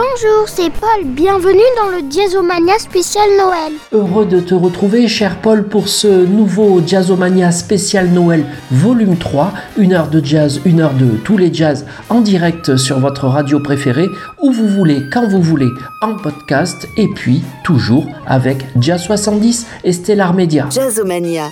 Bonjour, c'est Paul. Bienvenue dans le Jazzomania spécial Noël. Heureux de te retrouver, cher Paul, pour ce nouveau Jazzomania spécial Noël, volume 3. Une heure de jazz, une heure de tous les jazz en direct sur votre radio préférée, où vous voulez, quand vous voulez, en podcast, et puis toujours avec Jazz 70 et Stellar Media. Jazzomania.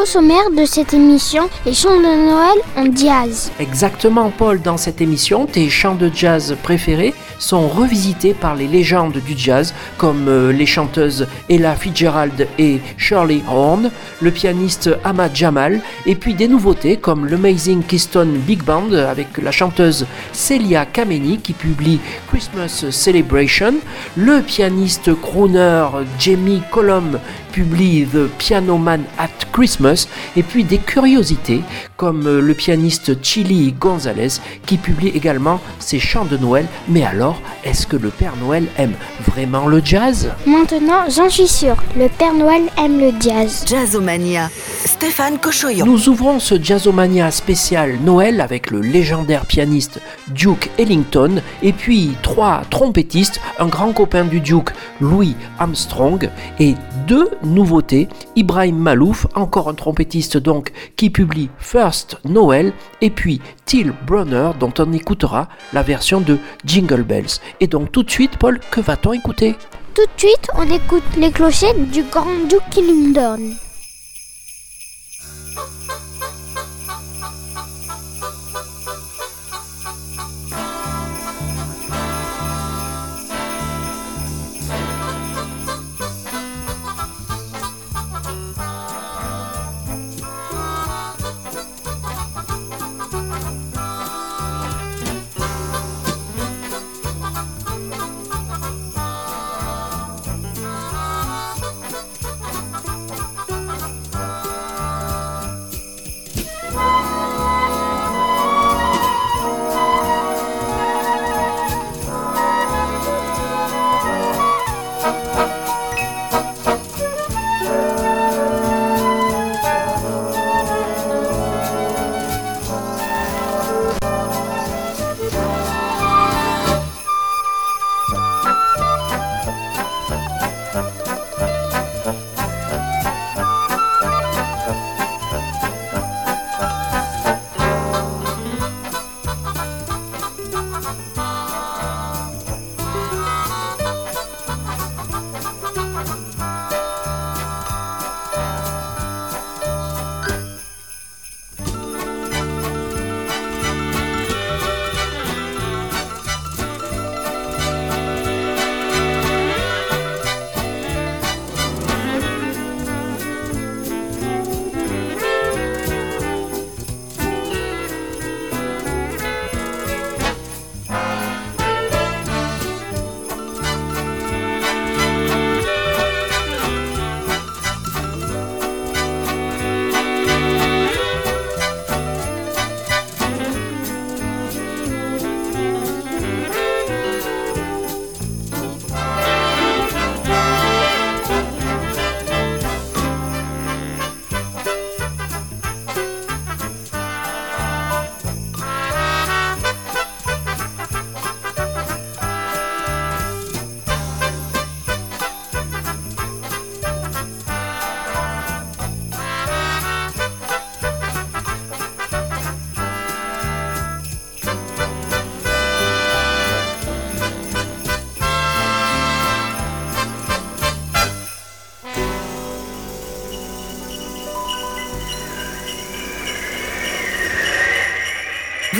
Au sommaire de cette émission, les chants de Noël en jazz. Exactement, Paul, dans cette émission, tes chants de jazz préférés sont revisités par les légendes du jazz comme euh, les chanteuses Ella Fitzgerald et Shirley Horn, le pianiste Ahmad Jamal, et puis des nouveautés comme l'Amazing Keystone Big Band avec la chanteuse Celia Kameni qui publie Christmas Celebration, le pianiste crooner Jamie Colomb publie The Piano Man at Christmas, et puis des curiosités comme euh, le pianiste Chili Gonzalez qui publie également ses chants de Noël. Mais alors, est-ce que le Père Noël aime vraiment le jazz? Maintenant, j'en suis sûr, le Père Noël aime le jazz. Jazzomania. Stéphane Cochoyan. Nous ouvrons ce Jazzomania spécial Noël avec le légendaire pianiste Duke Ellington et puis trois trompettistes, un grand copain du Duke, Louis Armstrong, et deux nouveautés, Ibrahim Malouf, encore un trompettiste donc, qui publie First Noël, et puis Till Brunner, dont on écoutera la version de Jingle Bells. Et donc tout de suite, Paul, que va-t-on écouter? Tout de suite, on écoute les clochettes du Grand Duke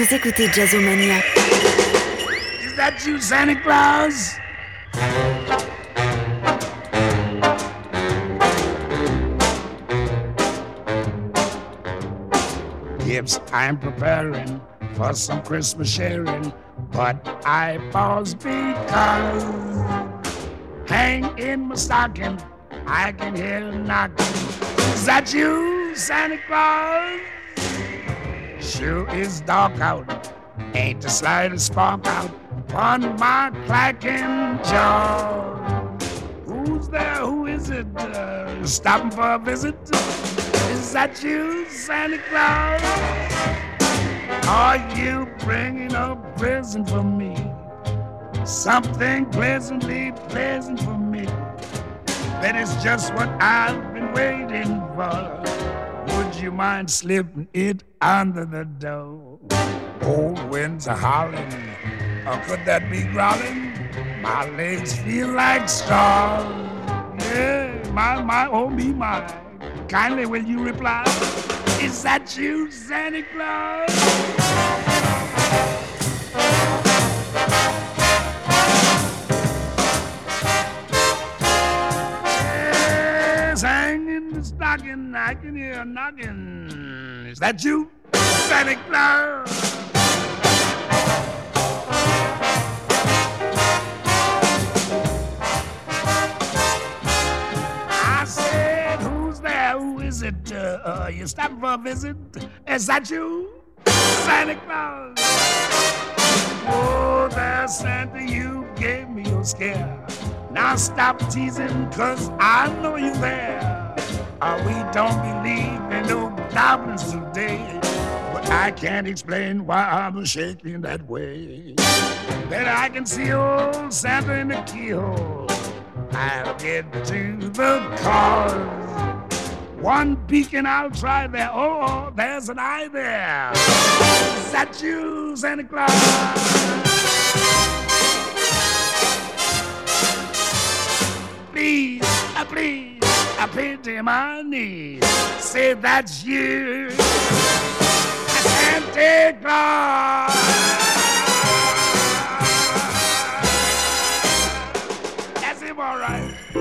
Vous écoutez Jazzomania. Is that you, Santa Claus? Yes, I'm preparing for some Christmas sharing, but I pause because hang in my stocking, I can hear knocking. Is that you, Santa Claus? Sure is dark out. Ain't the slightest spark out upon my clacking jaw. Who's there? Who is it? Uh, stopping for a visit? Is that you, Santa Claus? Are you bringing a present for me? Something pleasantly pleasant for me. That is just what I've been waiting for. Would you mind slipping it under the door? Cold winds are howling, or could that be growling? My legs feel like stars. Yeah, my, my, oh me, my. Kindly will you reply? Is that you, Santa Claus? Stocking, I can hear a knocking. Is that you, Santa Claus? I said, who's there? Who is it? Uh, uh, you stopping for a visit? Is that you, Santa Claus? Oh, there, Santa, you gave me your scare. Now stop teasing, cause I know you there. Uh, we don't believe in no goblins today. But I can't explain why I'm shaking that way. Then I can see old Santa in the keyhole. I'll get to the cause. One beacon I'll try there. Oh, oh, there's an eye there. Is that you, Santa Claus? Please, uh, please, I pity my knees. Say that's you, Santa Claus. That's him, all right.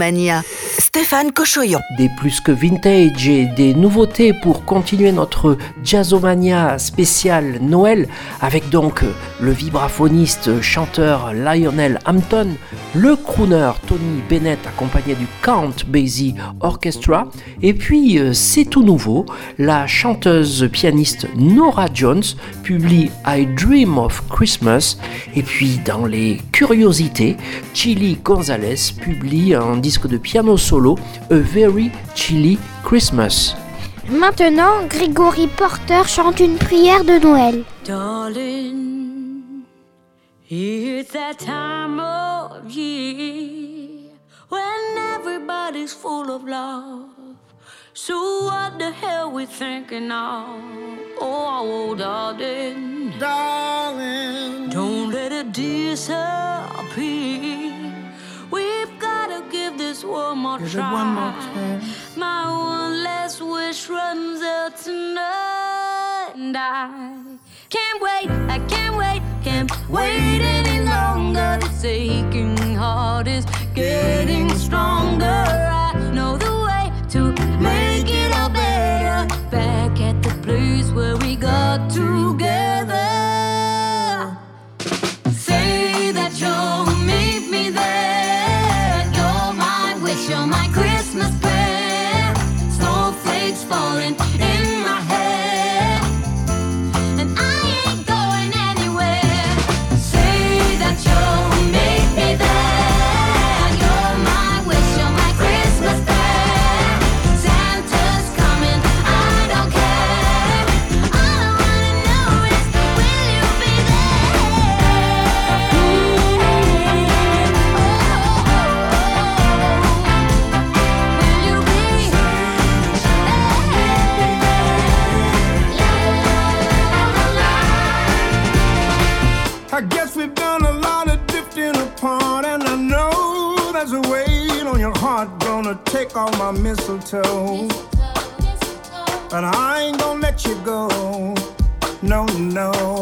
Jazzomania. Des plus que vintage et des nouveautés pour continuer notre Jazzomania spécial Noël avec donc le vibraphoniste chanteur Lionel Hampton, le crooner Tony Bennett accompagné du Count Basie Orchestra et puis euh, c'est tout nouveau, la chanteuse pianiste Nora Jones publie I Dream of Christmas et puis dans les curiosités, Chili Gonzalez publie un disque de piano solo, A Very Chilly Christmas. Maintenant, Grégory Porter chante une prière de Noël. Darling, it's that time of year when everybody's full of love. So what the hell we thinking of? Oh, darling, darling, don't let it disappear. We've give this one more give try. One more My one last wish runs out tonight, and I can't wait. I can't wait. Can't wait any longer. This aching heart is getting stronger. I know the way to make it all better. Back at the place where we got together. Say that you'll meet me there. My take all my mistletoe. But I ain't gonna let you go. No, no.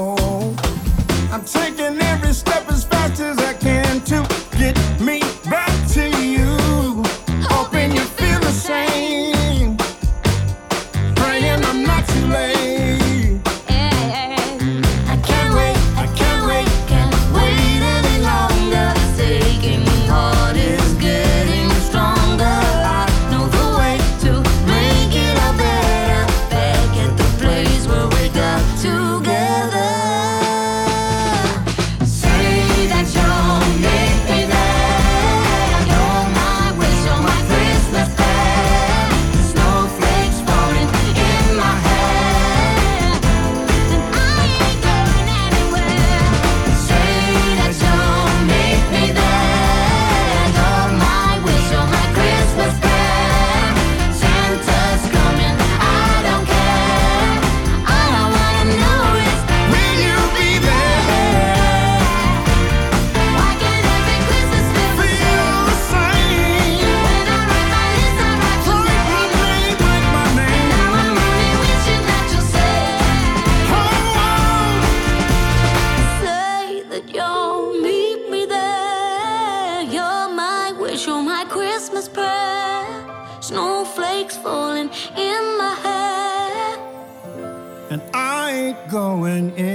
Going anywhere.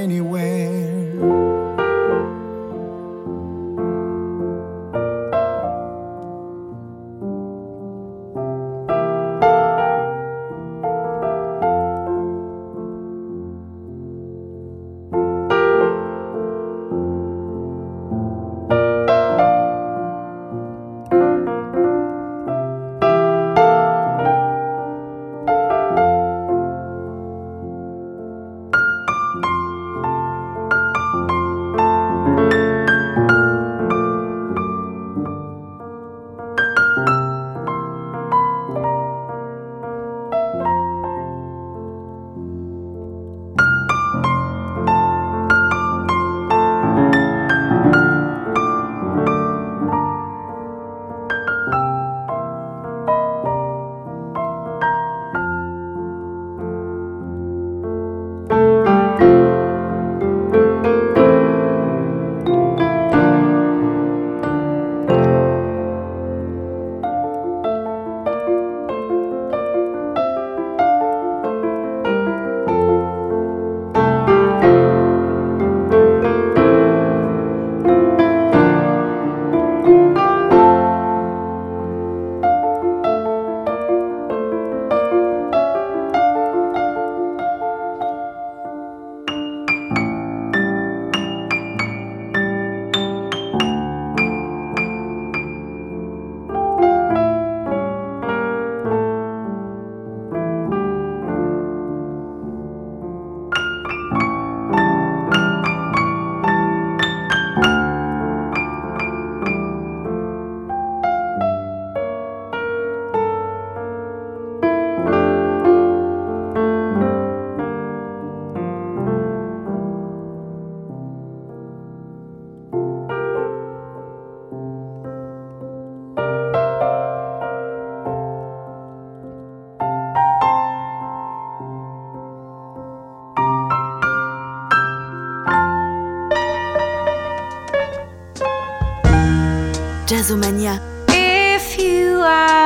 Jazzomania. If you are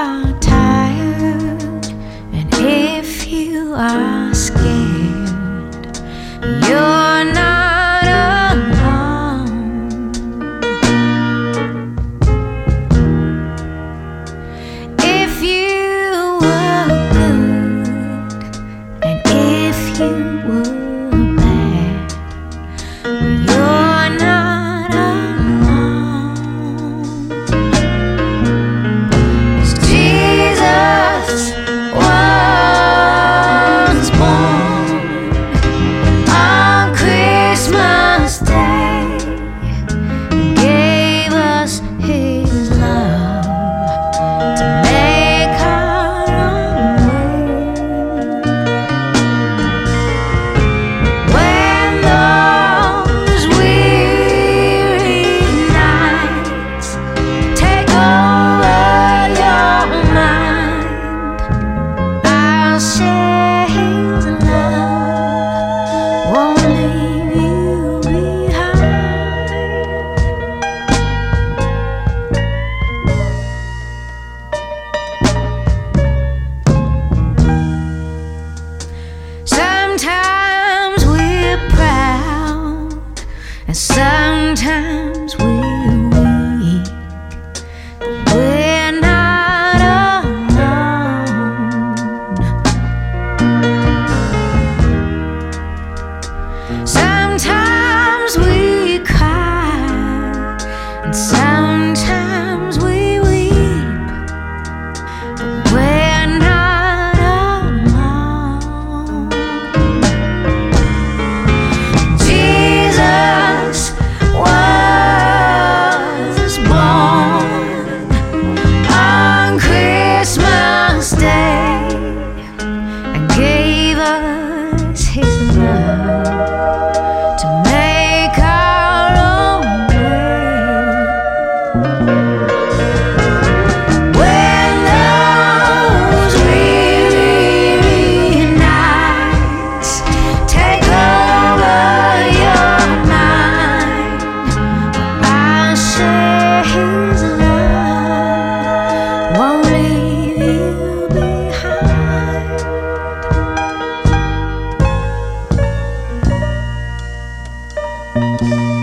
Jesus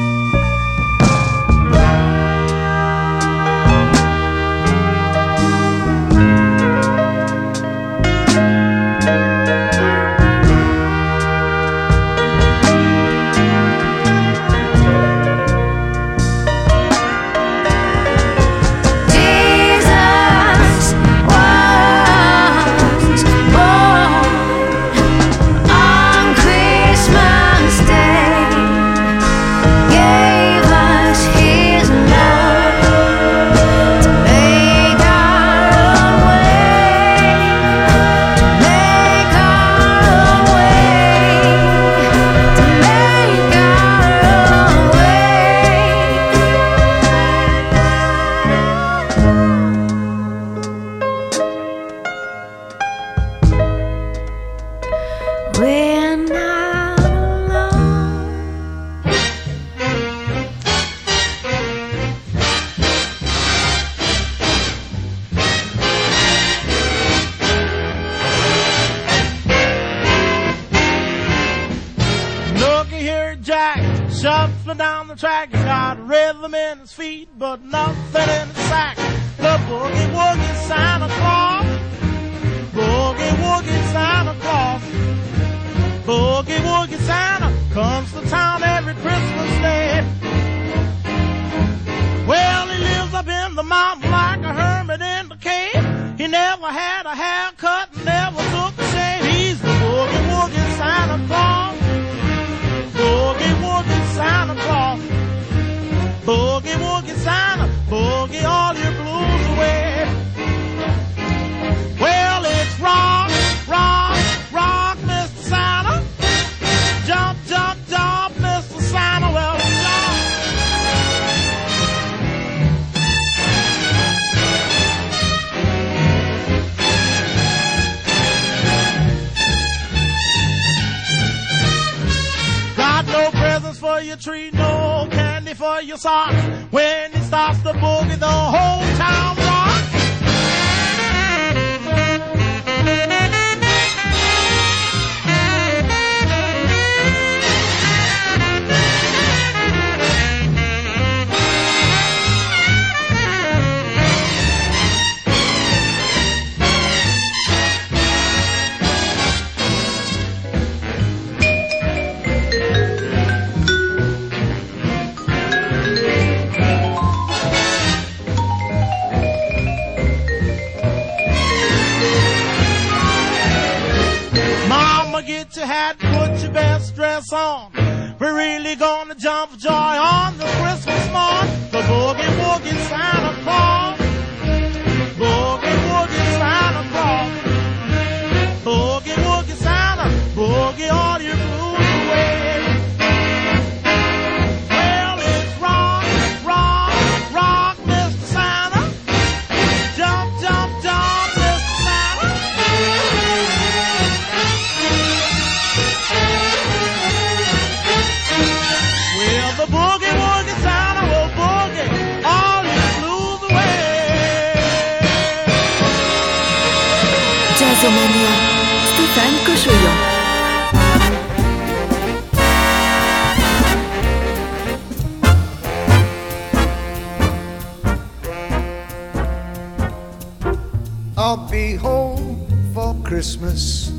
Christmas.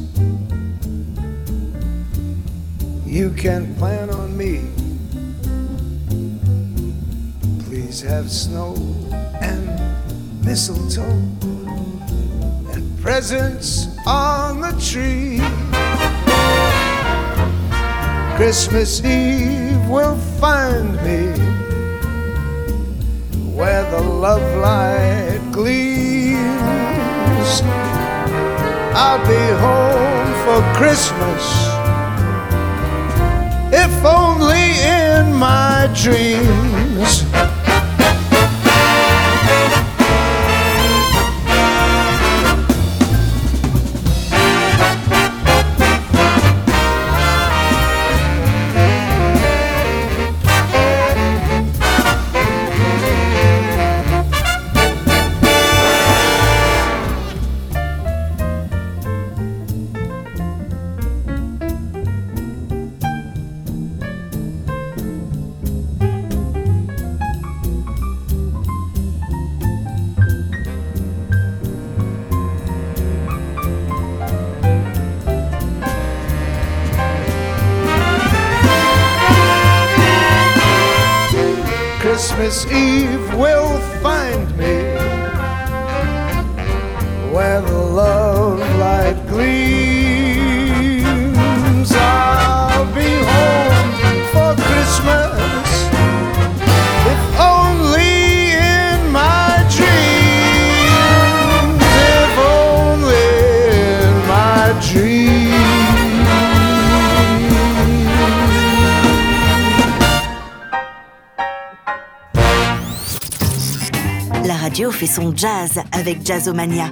You can plan on me. Please have snow and mistletoe and presents on the tree. Christmas Eve will find me where the love light gleams. I'll be home for Christmas, if only in my dreams. Christmas Eve will find me where the love light gleams. Fait son jazz avec Jazzomania.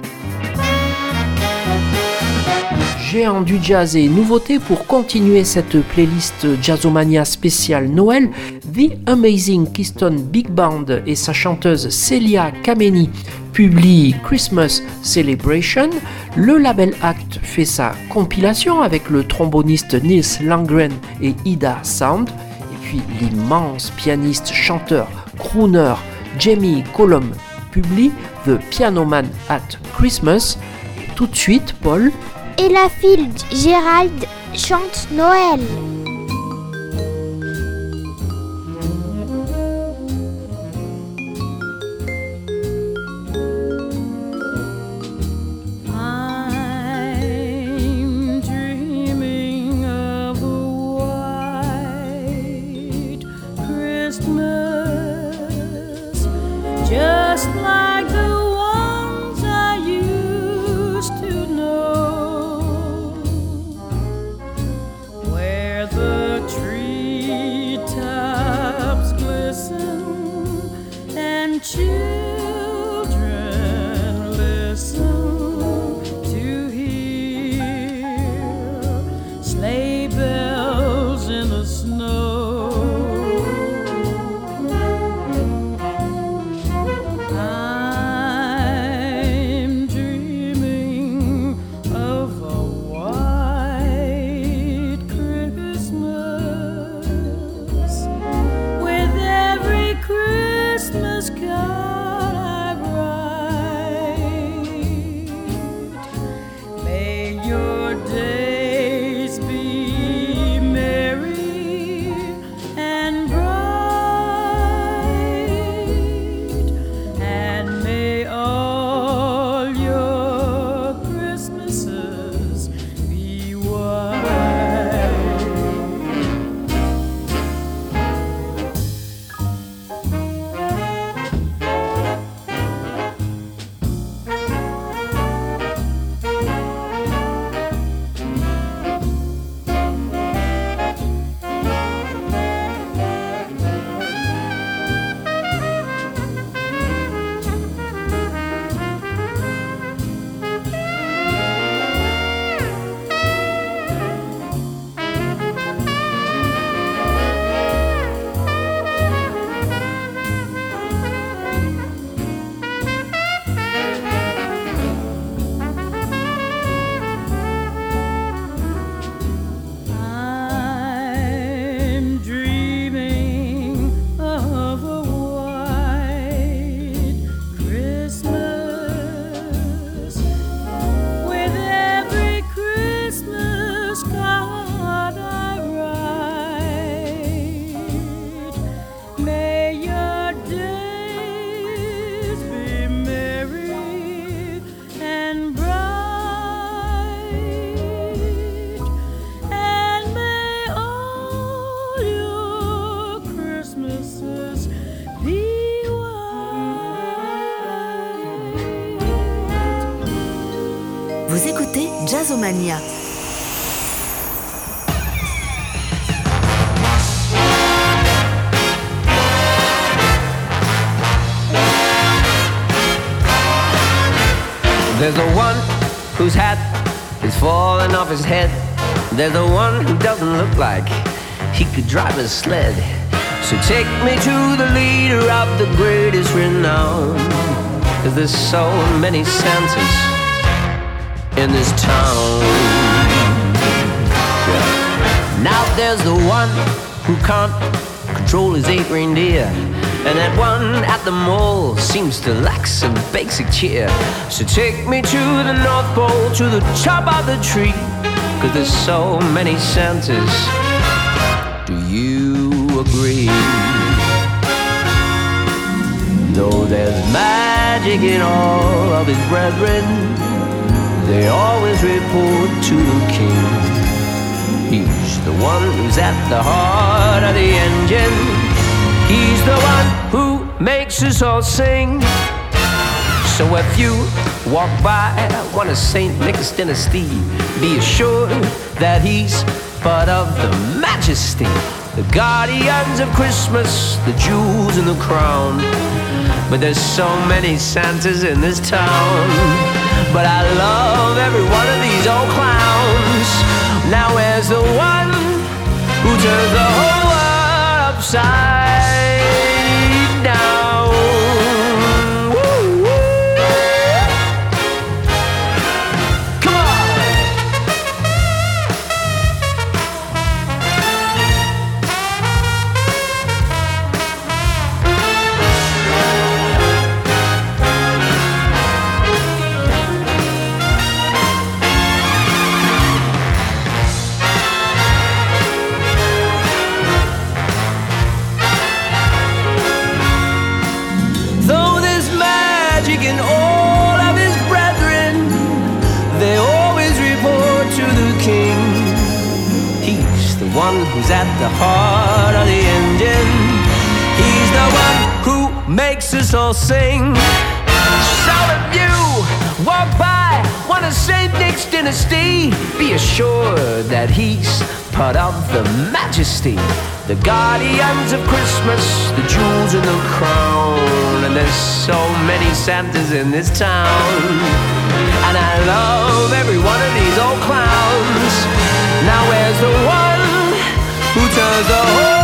Géant du jazz et nouveautés pour continuer cette playlist Jazzomania spéciale Noël, The Amazing Keystone Big Band et sa chanteuse Celia Kameni publient Christmas Celebration. Le label Act fait sa compilation avec le tromboniste Nils Langren et Ida Sound. Et puis l'immense pianiste, chanteur, crooner Jamie Colum publie The Piano Man at Christmas. Tout de suite, Paul, Et la fille Gérald chante Noël. Sled. So take me to the leader of the greatest renown. Cause there's so many Santas in this town. Yeah. Now there's the one who can't control his eight reindeer. And that one at the mall seems to lack some basic cheer. So take me to the North Pole, to the top of the tree. Cause there's so many Santas. Though there's magic in all of his brethren, they always report to the king. He's the one who's at the heart of the engine. He's the one who makes us all sing. So if you walk by one of St. Nick's dynasty, be assured that he's part of the majesty, the guardians of Christmas, the jewels in the crown. But there's so many Santas in this town. But I love every one of these old clowns. Now where's the one who turns the whole world upside us all sing. So if you walk by one of St. Nick's dynasty, be assured that he's part of the majesty. The guardians of Christmas, the jewels in the crown. And there's so many Santas in this town. And I love every one of these old clowns. Now where's the one who turns the whole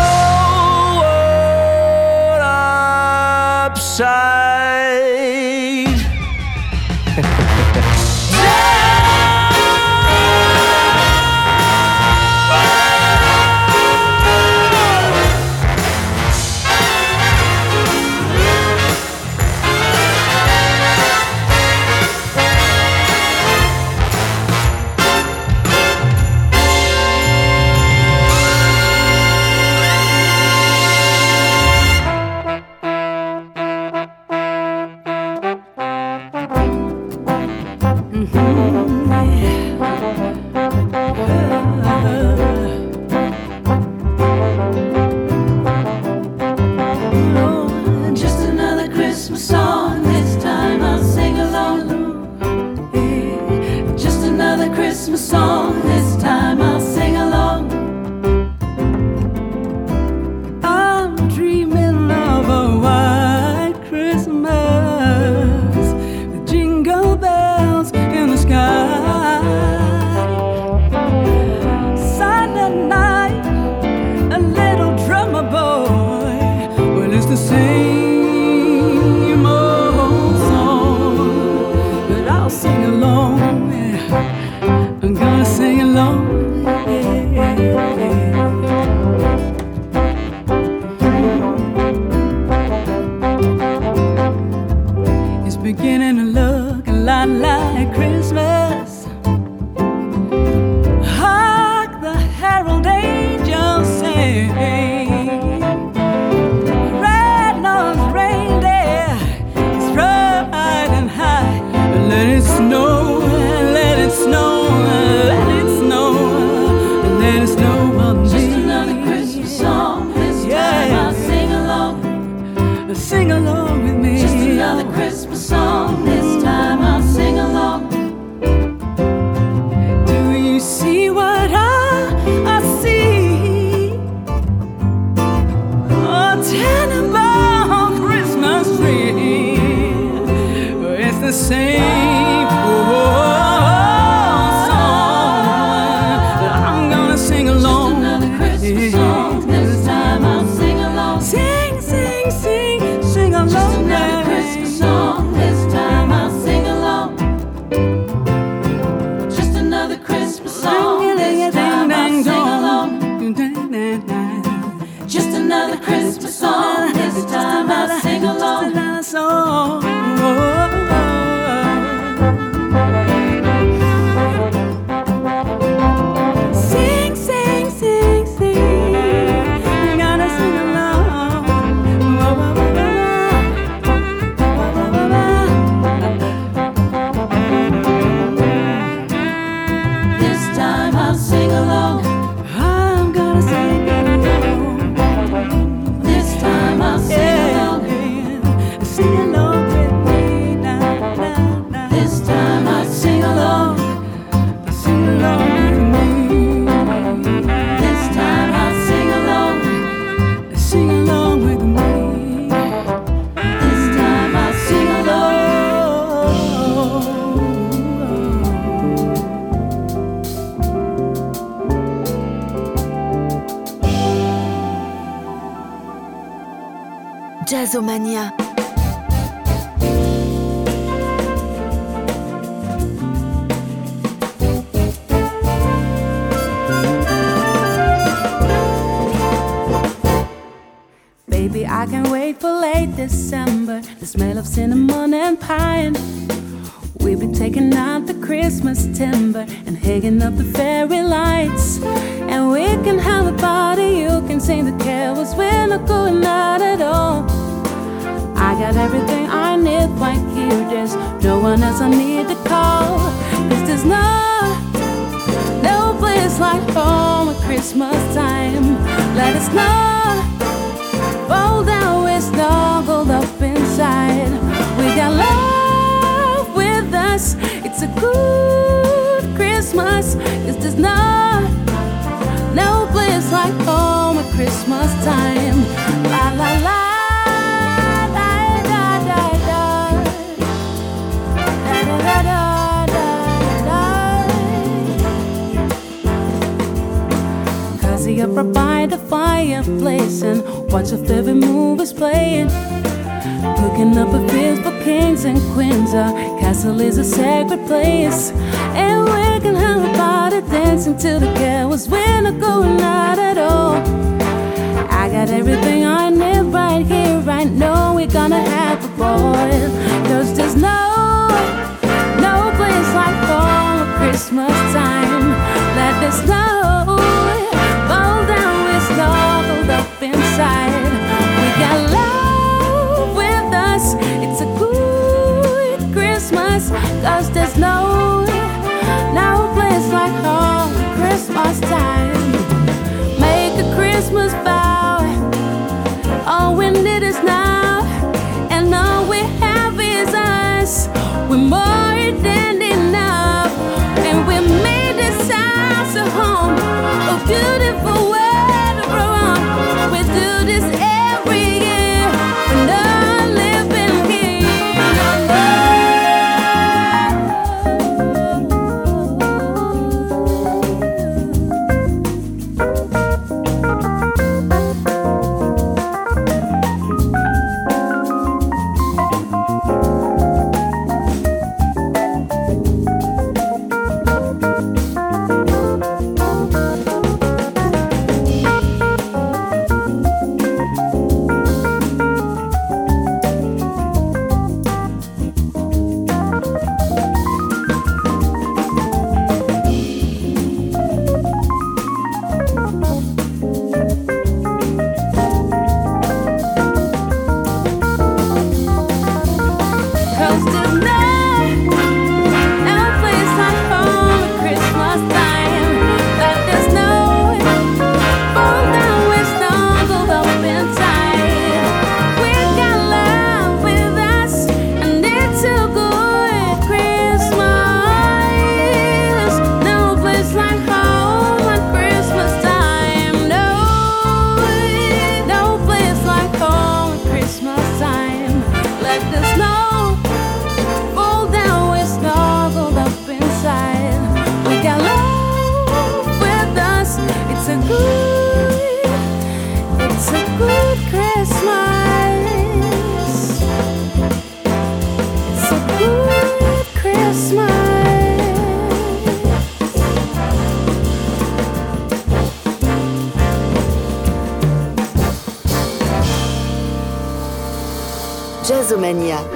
Jazzomania. Baby, I can wait for late December. The smell of cinnamon and pine place and watch a favorite movies playing. Cooking up a feast for kings and queens. Our castle is a sacred place. And we can have a party, dancing till the cows win or going out at all. I got everything I need right here, right now. We're gonna have a ball.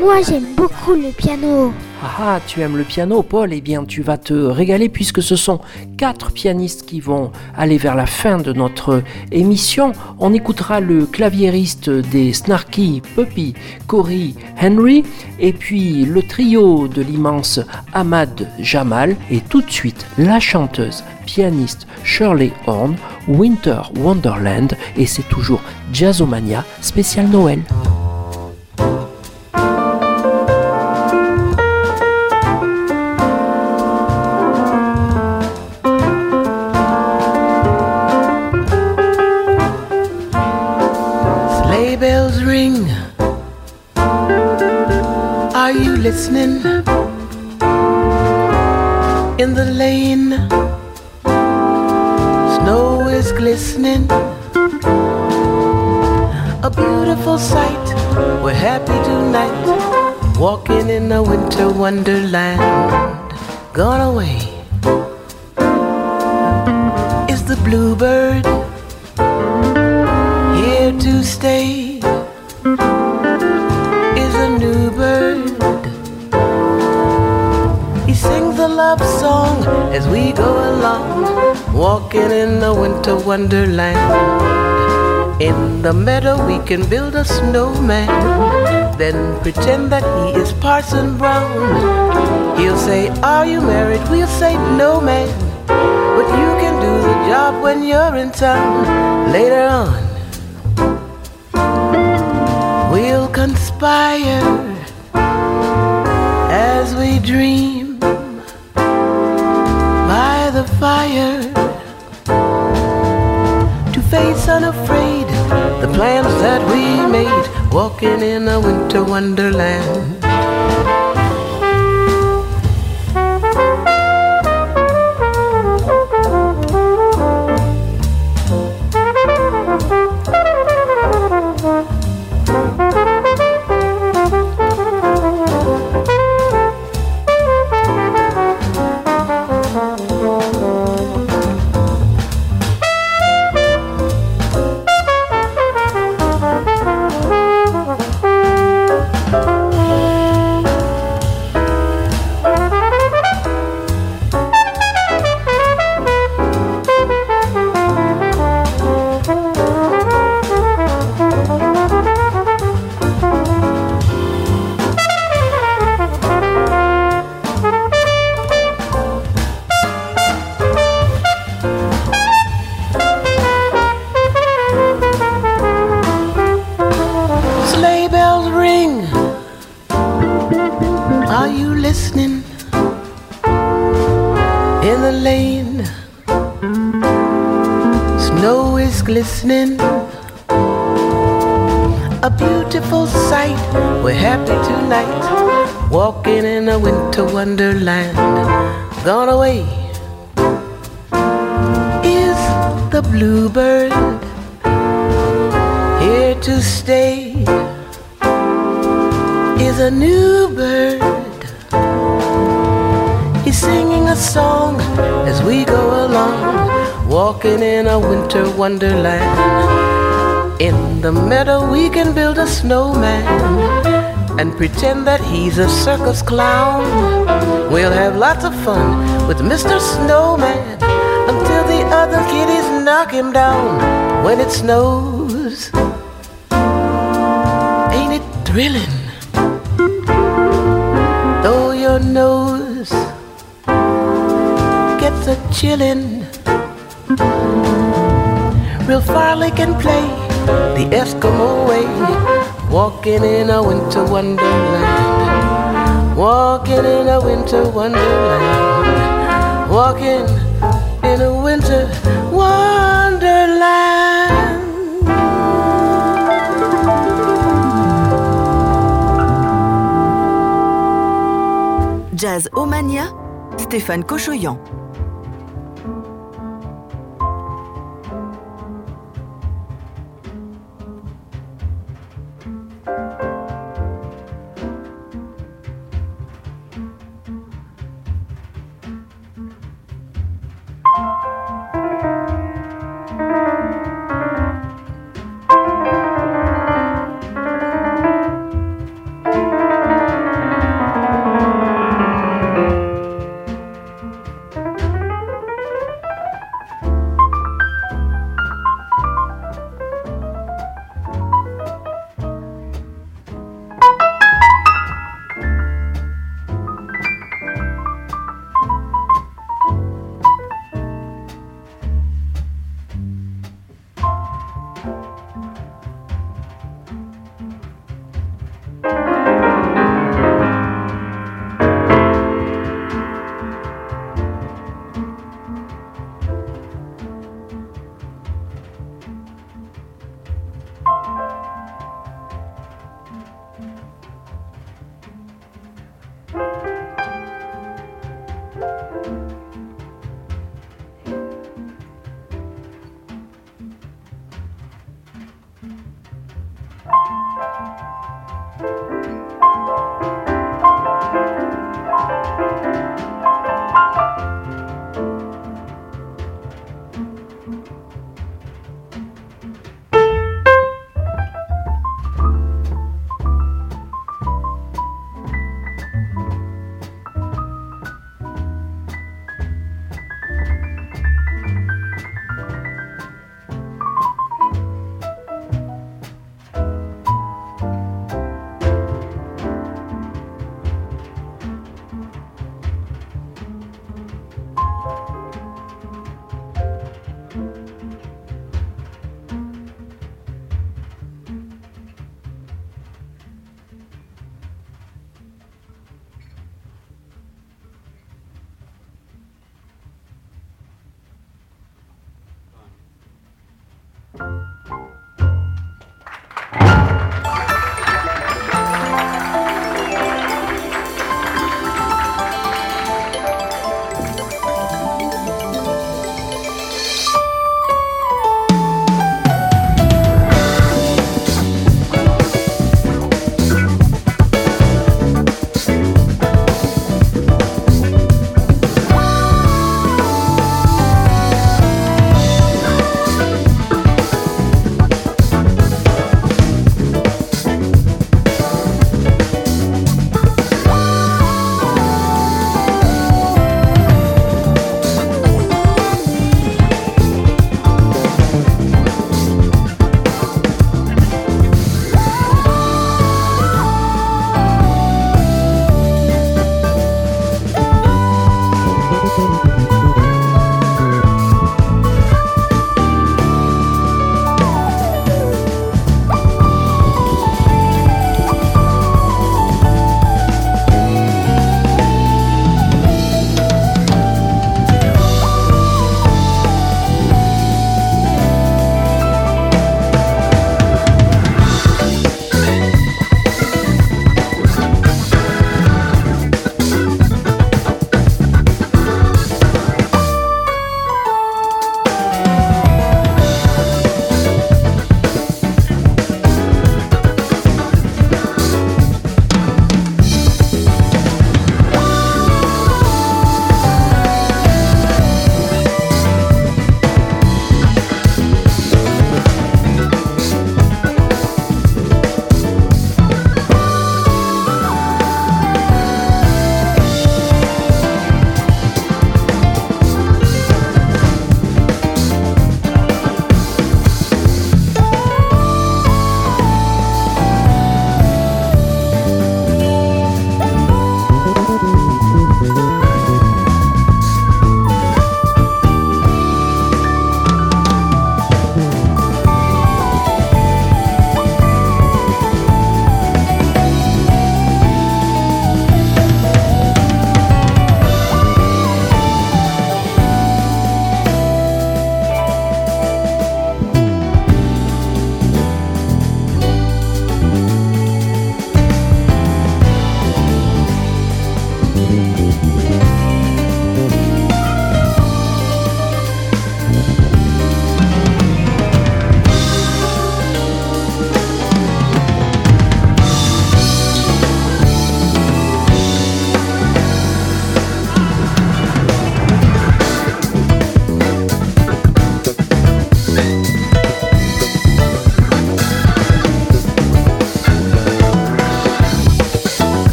Moi, j'aime beaucoup le piano. Ah, ah, tu aimes le piano, Paul Eh bien, tu vas te régaler puisque ce sont quatre pianistes qui vont aller vers la fin de notre émission. On écoutera le claviériste des Snarky Puppy, Cory Henry, et puis le trio de l'immense Ahmad Jamal, et tout de suite la chanteuse, pianiste Shirley Horn, Winter Wonderland, et c'est toujours Jazzomania spécial Noël. Listening? In the lane, snow is glistening. A beautiful sight. We're happy tonight, walking in a winter wonderland. Gone away is the bluebird here to stay love song as we go along, walking in the winter wonderland. In the meadow, we can build a snowman, then pretend that he is Parson Brown. He'll say, Are you married? We'll say, No, man. But you can do the job when you're in town later on. We'll conspire as we dream fire to face unafraid the plans that we made, walking in a winter wonderland. Is glistening. A beautiful sight. We're happy tonight, walking in a winter wonderland. Gone away is the bluebird here to stay is a new bird. He's singing a song as we go along, walking in a winter wonderland. In the meadow, we can build a snowman and pretend that he's a circus clown. We'll have lots of fun with Mr. Snowman until the other kiddies knock him down when it snows. Ain't it thrilling? Though your nose gets a chillin', Real Farley can play the Eskimo way, walking in a winter wonderland, walking in a winter wonderland, walking in a winter wonderland. Jazzomania, Stéphane Kochoyan.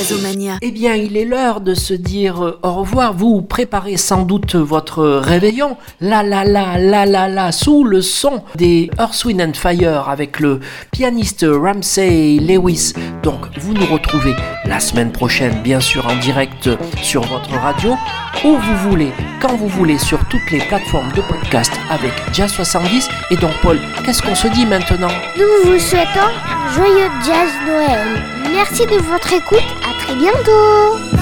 Jazzomania. Eh bien, il est l'heure de se dire euh, au revoir. Vous préparez sans doute votre réveillon. La la la la la la sous le son des Earth, Wind and Fire avec le pianiste Ramsey Lewis. Donc, vous nous retrouvez la semaine prochaine, bien sûr, en direct sur votre radio, où vous voulez, quand vous voulez, sur toutes les plateformes de podcast avec Jazz 70. Et donc, Paul, qu'est-ce qu'on se dit maintenant? Nous vous souhaitons joyeux jazz Noël. Merci de votre écoute. À très bientôt.